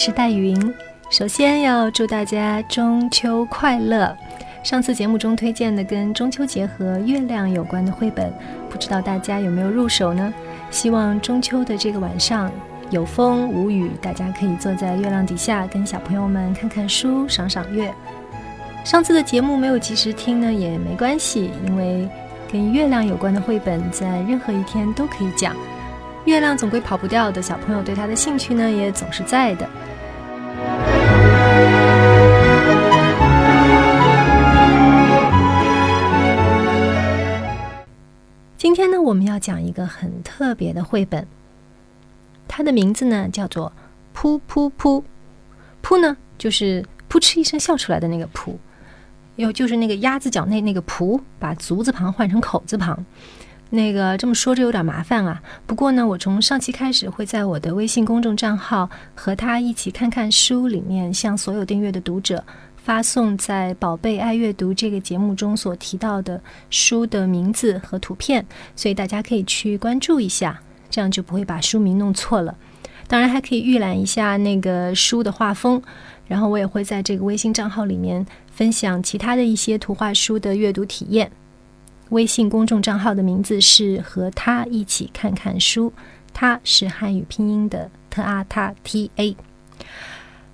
是戴云，首先要祝大家中秋快乐。上次节目中推荐的跟中秋节和月亮有关的绘本，不知道大家有没有入手呢？希望中秋的这个晚上有风无雨，大家可以坐在月亮底下，跟小朋友们看看书、赏赏月。上次的节目没有及时听呢，也没关系，因为跟月亮有关的绘本在任何一天都可以讲。月亮总归跑不掉的，小朋友对它的兴趣呢，也总是在的。今天呢，我们要讲一个很特别的绘本，它的名字呢叫做“噗噗噗”。噗呢，就是噗嗤一声笑出来的那个噗，又就是那个鸭子脚内那个噗，把足字旁换成口字旁。那个这么说着有点麻烦啊，不过呢，我从上期开始会在我的微信公众账号和他一起看看书里面，向所有订阅的读者发送在“宝贝爱阅读”这个节目中所提到的书的名字和图片，所以大家可以去关注一下，这样就不会把书名弄错了。当然还可以预览一下那个书的画风，然后我也会在这个微信账号里面分享其他的一些图画书的阅读体验。微信公众账号的名字是和他一起看看书，他是汉语拼音的 t a t t a。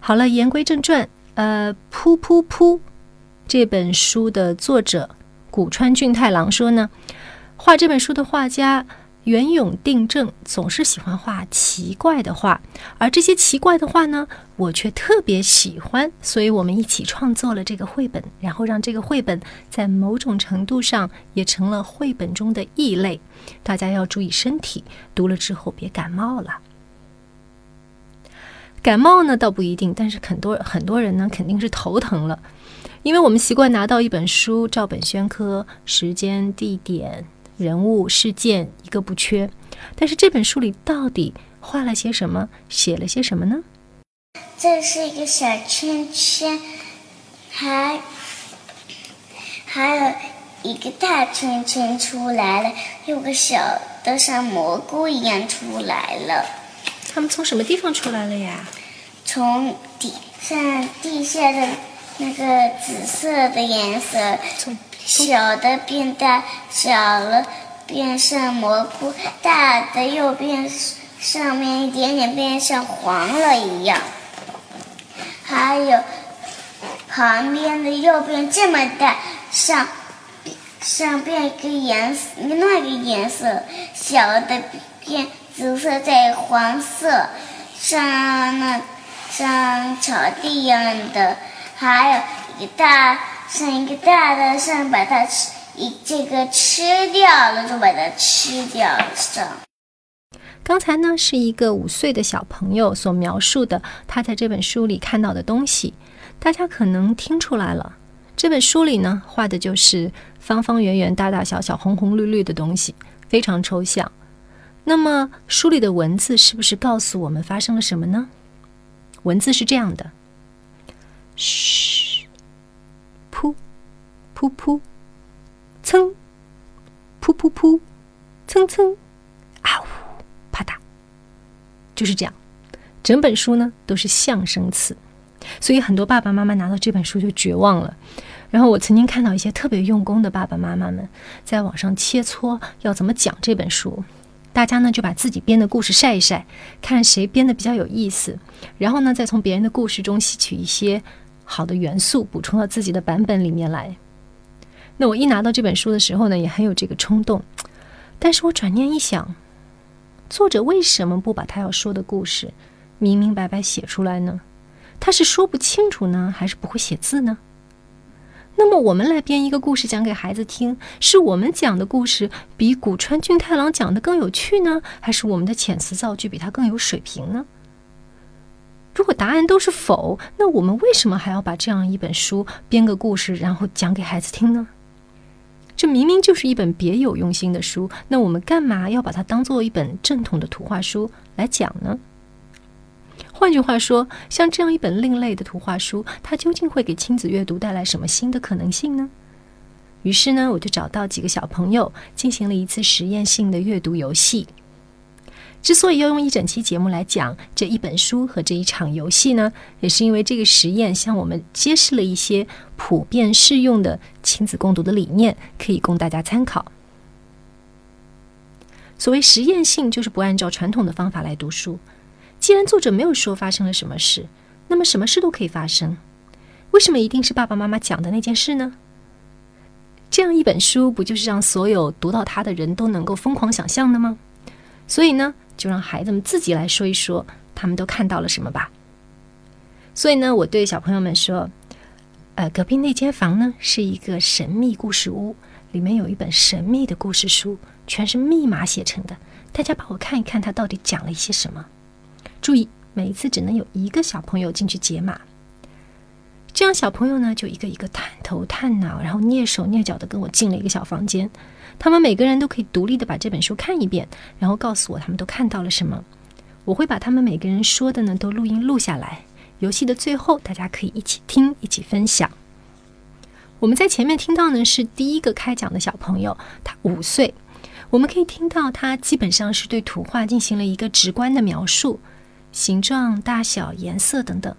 好了，言归正传，呃，噗噗噗，这本书的作者古川俊太郎说呢，画这本书的画家。原永定正总是喜欢画奇怪的画，而这些奇怪的画呢，我却特别喜欢，所以我们一起创作了这个绘本，然后让这个绘本在某种程度上也成了绘本中的异类。大家要注意身体，读了之后别感冒了。感冒呢倒不一定，但是很多很多人呢肯定是头疼了，因为我们习惯拿到一本书，照本宣科，时间、地点。人物事件一个不缺，但是这本书里到底画了些什么，写了些什么呢？这是一个小圈圈，还还有一个大圈圈出来了，有个小的像蘑菇一样出来了。他们从什么地方出来了呀？从底像地下的那个紫色的颜色。从小的变大，小了变像蘑菇，大的又变上面一点点变像黄了一样，还有旁边的又变这么大，像像变一个颜色，另外一个颜色，小的变紫色再黄色，像那像草地一样的，还有一个大。像一个大的，像把它吃一这个吃掉了，就把它吃掉了。上。刚才呢是一个五岁的小朋友所描述的，他在这本书里看到的东西，大家可能听出来了。这本书里呢画的就是方方圆圆、大大小小、红红绿绿的东西，非常抽象。那么书里的文字是不是告诉我们发生了什么呢？文字是这样的：嘘。噗噗，噌，噗噗噗，蹭蹭，啊呜，啪嗒，就是这样。整本书呢都是象声词，所以很多爸爸妈妈拿到这本书就绝望了。然后我曾经看到一些特别用功的爸爸妈妈们在网上切磋要怎么讲这本书，大家呢就把自己编的故事晒一晒，看谁编的比较有意思，然后呢再从别人的故事中吸取一些好的元素，补充到自己的版本里面来。那我一拿到这本书的时候呢，也很有这个冲动，但是我转念一想，作者为什么不把他要说的故事明明白白写出来呢？他是说不清楚呢，还是不会写字呢？那么我们来编一个故事讲给孩子听，是我们讲的故事比古川俊太郎讲的更有趣呢，还是我们的遣词造句比他更有水平呢？如果答案都是否，那我们为什么还要把这样一本书编个故事，然后讲给孩子听呢？这明明就是一本别有用心的书，那我们干嘛要把它当做一本正统的图画书来讲呢？换句话说，像这样一本另类的图画书，它究竟会给亲子阅读带来什么新的可能性呢？于是呢，我就找到几个小朋友，进行了一次实验性的阅读游戏。之所以要用一整期节目来讲这一本书和这一场游戏呢，也是因为这个实验向我们揭示了一些普遍适用的亲子共读的理念，可以供大家参考。所谓实验性，就是不按照传统的方法来读书。既然作者没有说发生了什么事，那么什么事都可以发生。为什么一定是爸爸妈妈讲的那件事呢？这样一本书不就是让所有读到它的人都能够疯狂想象的吗？所以呢？就让孩子们自己来说一说，他们都看到了什么吧。所以呢，我对小朋友们说：“呃，隔壁那间房呢是一个神秘故事屋，里面有一本神秘的故事书，全是密码写成的。大家帮我看一看，它到底讲了一些什么。注意，每一次只能有一个小朋友进去解码。这样小朋友呢就一个一个探头探脑，然后蹑手蹑脚的跟我进了一个小房间。”他们每个人都可以独立的把这本书看一遍，然后告诉我他们都看到了什么。我会把他们每个人说的呢都录音录下来。游戏的最后，大家可以一起听，一起分享。我们在前面听到呢是第一个开讲的小朋友，他五岁。我们可以听到他基本上是对图画进行了一个直观的描述，形状、大小、颜色等等。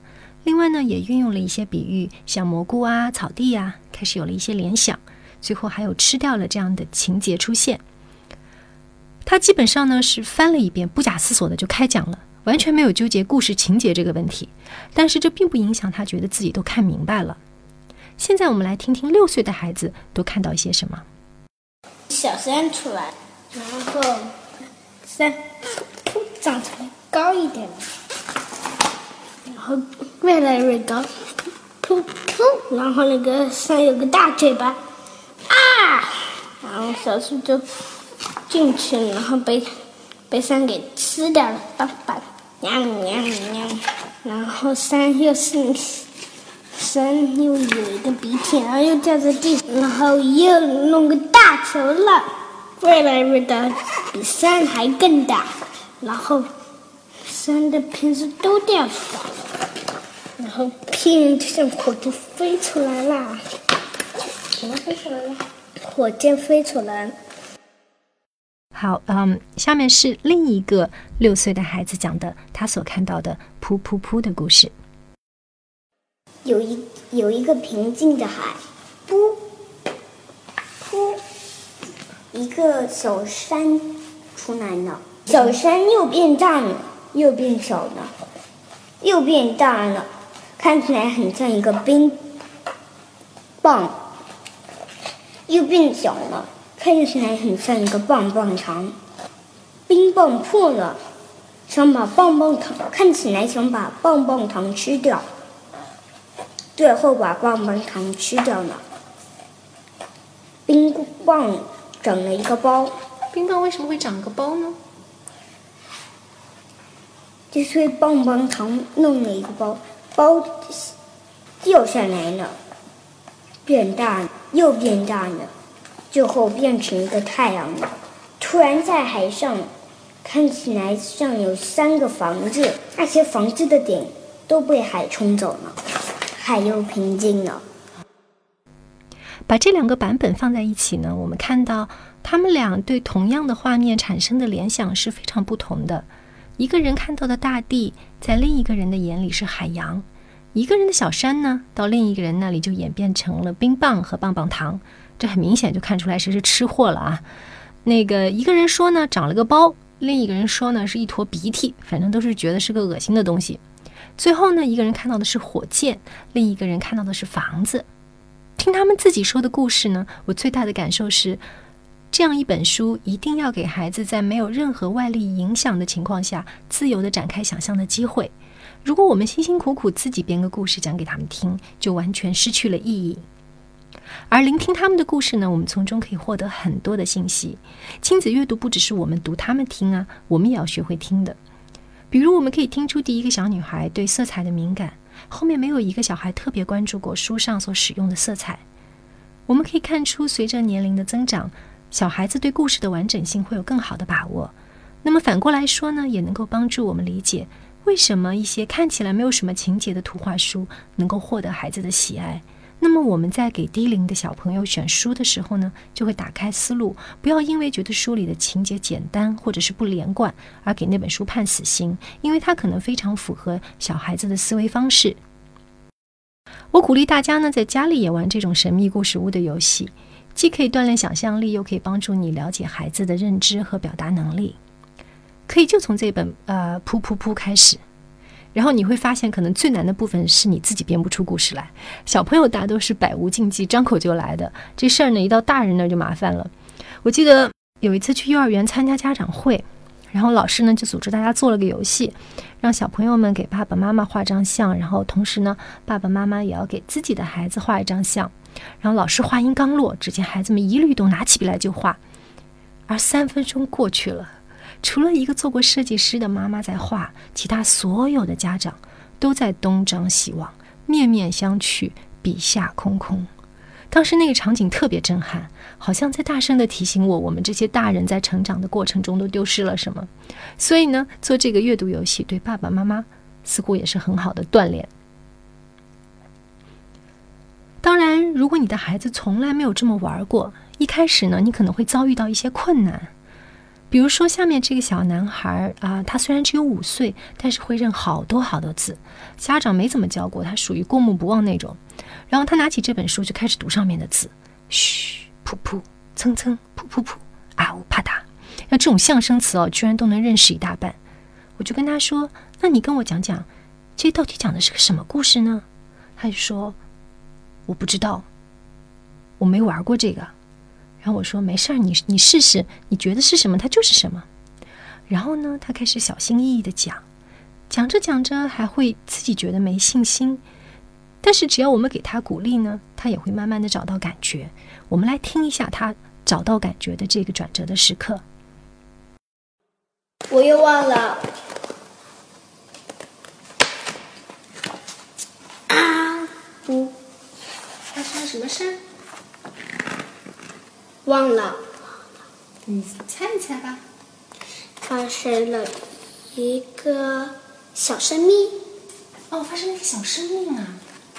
另外呢，也运用了一些比喻，像蘑菇啊、草地呀，开始有了一些联想。最后还有吃掉了这样的情节出现，他基本上呢是翻了一遍，不假思索的就开讲了，完全没有纠结故事情节这个问题。但是这并不影响他觉得自己都看明白了。现在我们来听听六岁的孩子都看到一些什么。小三出来，然后山长成高一点，然后越来越高，噗噗，然后那个山有个大嘴巴。啊！然后小树就进去，然后被被山给吃掉了，爸爸，喵喵喵。然后山又是山又有一个鼻涕，然后又掉在地，然后又弄个大球了，越来越大，比山还更大。然后山的瓶子都掉出来了，然后片就像火箭飞出来啦。什么飞出来了？火箭飞出来。好，嗯，下面是另一个六岁的孩子讲的他所看到的“噗噗噗”的故事。有一有一个平静的海，噗噗，一个小山出来了。小山又变大了，又变小了，又变大了，看起来很像一个冰棒。又变小了，看起来很像一个棒棒糖。冰棒破了，想把棒棒糖看起来想把棒棒糖吃掉，最后把棒棒糖吃掉了。冰棒长了一个包。冰棒为什么会长个包呢？就是棒棒糖弄了一个包，包掉下来了，变大了。又变大了，最后变成一个太阳了。突然在海上，看起来像有三个房子，那些房子的顶都被海冲走了，海又平静了。把这两个版本放在一起呢，我们看到他们俩对同样的画面产生的联想是非常不同的。一个人看到的大地，在另一个人的眼里是海洋。一个人的小山呢，到另一个人那里就演变成了冰棒和棒棒糖，这很明显就看出来谁是吃货了啊！那个一个人说呢长了个包，另一个人说呢是一坨鼻涕，反正都是觉得是个恶心的东西。最后呢，一个人看到的是火箭，另一个人看到的是房子。听他们自己说的故事呢，我最大的感受是，这样一本书一定要给孩子在没有任何外力影响的情况下，自由的展开想象的机会。如果我们辛辛苦苦自己编个故事讲给他们听，就完全失去了意义。而聆听他们的故事呢，我们从中可以获得很多的信息。亲子阅读不只是我们读，他们听啊，我们也要学会听的。比如，我们可以听出第一个小女孩对色彩的敏感，后面没有一个小孩特别关注过书上所使用的色彩。我们可以看出，随着年龄的增长，小孩子对故事的完整性会有更好的把握。那么反过来说呢，也能够帮助我们理解为什么一些看起来没有什么情节的图画书能够获得孩子的喜爱。那么我们在给低龄的小朋友选书的时候呢，就会打开思路，不要因为觉得书里的情节简单或者是不连贯而给那本书判死刑，因为它可能非常符合小孩子的思维方式。我鼓励大家呢，在家里也玩这种神秘故事屋的游戏，既可以锻炼想象力，又可以帮助你了解孩子的认知和表达能力。可以就从这本呃噗噗噗开始。然后你会发现，可能最难的部分是你自己编不出故事来。小朋友大都是百无禁忌，张口就来的。这事儿呢，一到大人那儿就麻烦了。我记得有一次去幼儿园参加家长会，然后老师呢就组织大家做了个游戏，让小朋友们给爸爸妈妈画张像，然后同时呢，爸爸妈妈也要给自己的孩子画一张像。然后老师话音刚落，只见孩子们一律都拿起笔来就画，而三分钟过去了。除了一个做过设计师的妈妈在画，其他所有的家长都在东张西望，面面相觑，笔下空空。当时那个场景特别震撼，好像在大声地提醒我，我们这些大人在成长的过程中都丢失了什么。所以呢，做这个阅读游戏对爸爸妈妈似乎也是很好的锻炼。当然，如果你的孩子从来没有这么玩过，一开始呢，你可能会遭遇到一些困难。比如说，下面这个小男孩啊，他虽然只有五岁，但是会认好多好多字，家长没怎么教过他，属于过目不忘那种。然后他拿起这本书就开始读上面的字，嘘，噗噗，蹭蹭，噗噗噗，啊呜啪嗒，那这种象声词哦，居然都能认识一大半。我就跟他说：“那你跟我讲讲，这到底讲的是个什么故事呢？”他就说：“我不知道，我没玩过这个。”然后我说没事儿，你你试试，你觉得是什么，它就是什么。然后呢，他开始小心翼翼的讲，讲着讲着还会自己觉得没信心，但是只要我们给他鼓励呢，他也会慢慢的找到感觉。我们来听一下他找到感觉的这个转折的时刻。我又忘了。啊！呜！发生了什么事？忘了，你猜一猜吧。发生了一个小生命。哦，发生了一个小生命啊！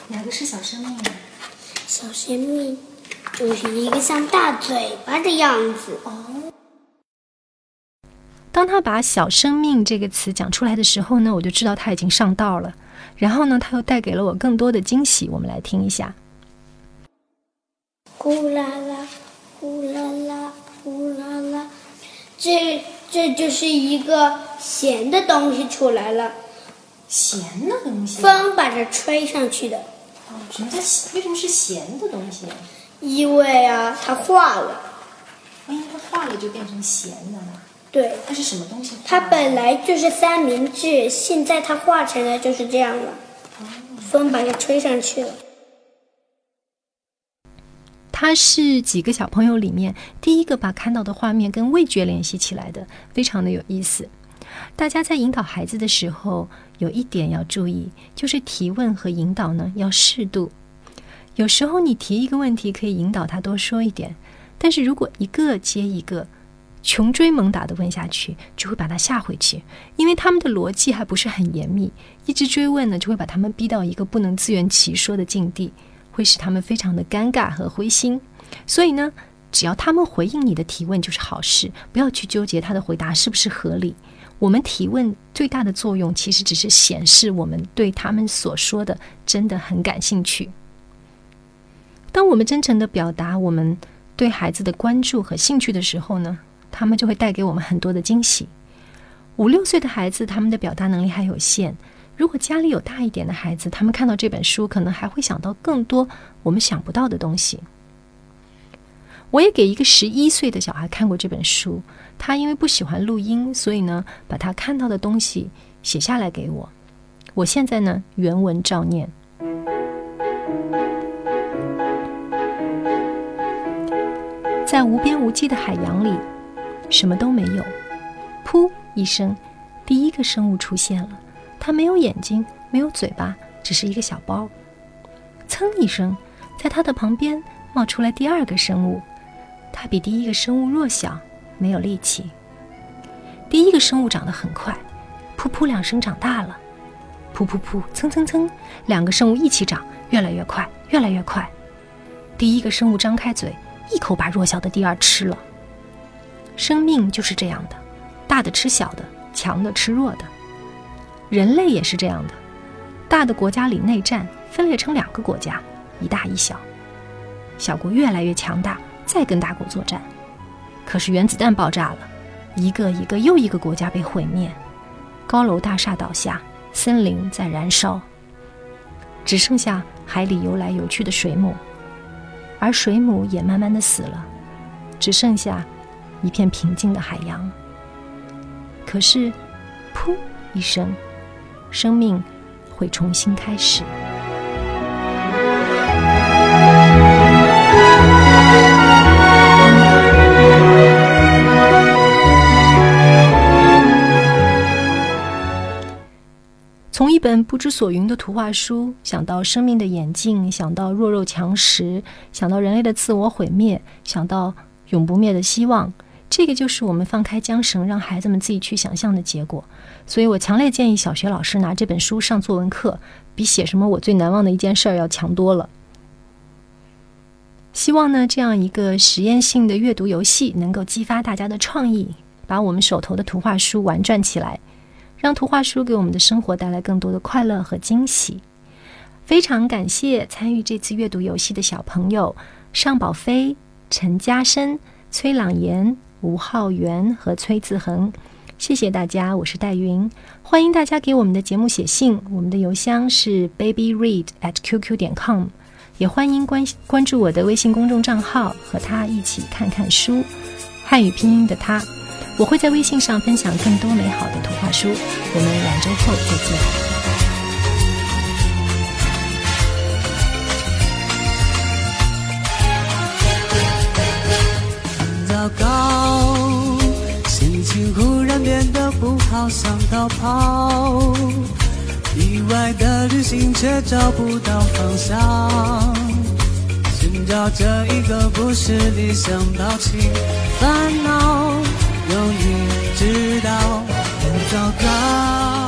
哪个是小生命啊？小生命就是一个像大嘴巴的样子。哦。当他把“小生命”这个词讲出来的时候呢，我就知道他已经上道了。然后呢，他又带给了我更多的惊喜。我们来听一下。呼啦啦。呼啦啦，呼啦啦，这这就是一个咸的东西出来了。咸的东西？风把它吹上去的。哦，什么叫为什么是咸的东西？因为啊，它化了。因为它化了就变成咸的了。对。它是什么东西？它本来就是三明治，现在它化成了就是这样了。哦。风把它吹上去了。他是几个小朋友里面第一个把看到的画面跟味觉联系起来的，非常的有意思。大家在引导孩子的时候，有一点要注意，就是提问和引导呢要适度。有时候你提一个问题可以引导他多说一点，但是如果一个接一个，穷追猛打的问下去，就会把他吓回去，因为他们的逻辑还不是很严密，一直追问呢，就会把他们逼到一个不能自圆其说的境地。会使他们非常的尴尬和灰心，所以呢，只要他们回应你的提问就是好事，不要去纠结他的回答是不是合理。我们提问最大的作用其实只是显示我们对他们所说的真的很感兴趣。当我们真诚的表达我们对孩子的关注和兴趣的时候呢，他们就会带给我们很多的惊喜。五六岁的孩子，他们的表达能力还有限。如果家里有大一点的孩子，他们看到这本书，可能还会想到更多我们想不到的东西。我也给一个十一岁的小孩看过这本书，他因为不喜欢录音，所以呢，把他看到的东西写下来给我。我现在呢，原文照念。在无边无际的海洋里，什么都没有。噗一声，第一个生物出现了。它没有眼睛，没有嘴巴，只是一个小包。噌一声，在它的旁边冒出来第二个生物。它比第一个生物弱小，没有力气。第一个生物长得很快，噗噗两声长大了。噗噗噗，蹭蹭蹭，两个生物一起长，越来越快，越来越快。第一个生物张开嘴，一口把弱小的第二吃了。生命就是这样的，大的吃小的，强的吃弱的。人类也是这样的，大的国家里内战，分裂成两个国家，一大一小。小国越来越强大，再跟大国作战。可是原子弹爆炸了，一个一个又一个国家被毁灭，高楼大厦倒下，森林在燃烧，只剩下海里游来游去的水母。而水母也慢慢的死了，只剩下一片平静的海洋。可是，噗一声，生命会重新开始。从一本不知所云的图画书，想到生命的演进，想到弱肉强食，想到人类的自我毁灭，想到永不灭的希望，这个就是我们放开缰绳，让孩子们自己去想象的结果。所以我强烈建议小学老师拿这本书上作文课，比写什么我最难忘的一件事儿要强多了。希望呢，这样一个实验性的阅读游戏能够激发大家的创意，把我们手头的图画书玩转起来。让图画书给我们的生活带来更多的快乐和惊喜。非常感谢参与这次阅读游戏的小朋友尚宝飞、陈嘉生、崔朗言、吴浩源和崔自恒，谢谢大家，我是戴云，欢迎大家给我们的节目写信，我们的邮箱是 babyread at qq 点 com，也欢迎关关注我的微信公众账号，和他一起看看书，汉语拼音的他。我会在微信上分享更多美好的图画书，我们两周后再见。心忽然变得不好，想逃跑。意外的旅行却找不到方向，寻找着一个不是理想表情烦恼。有你知道，很糟糕。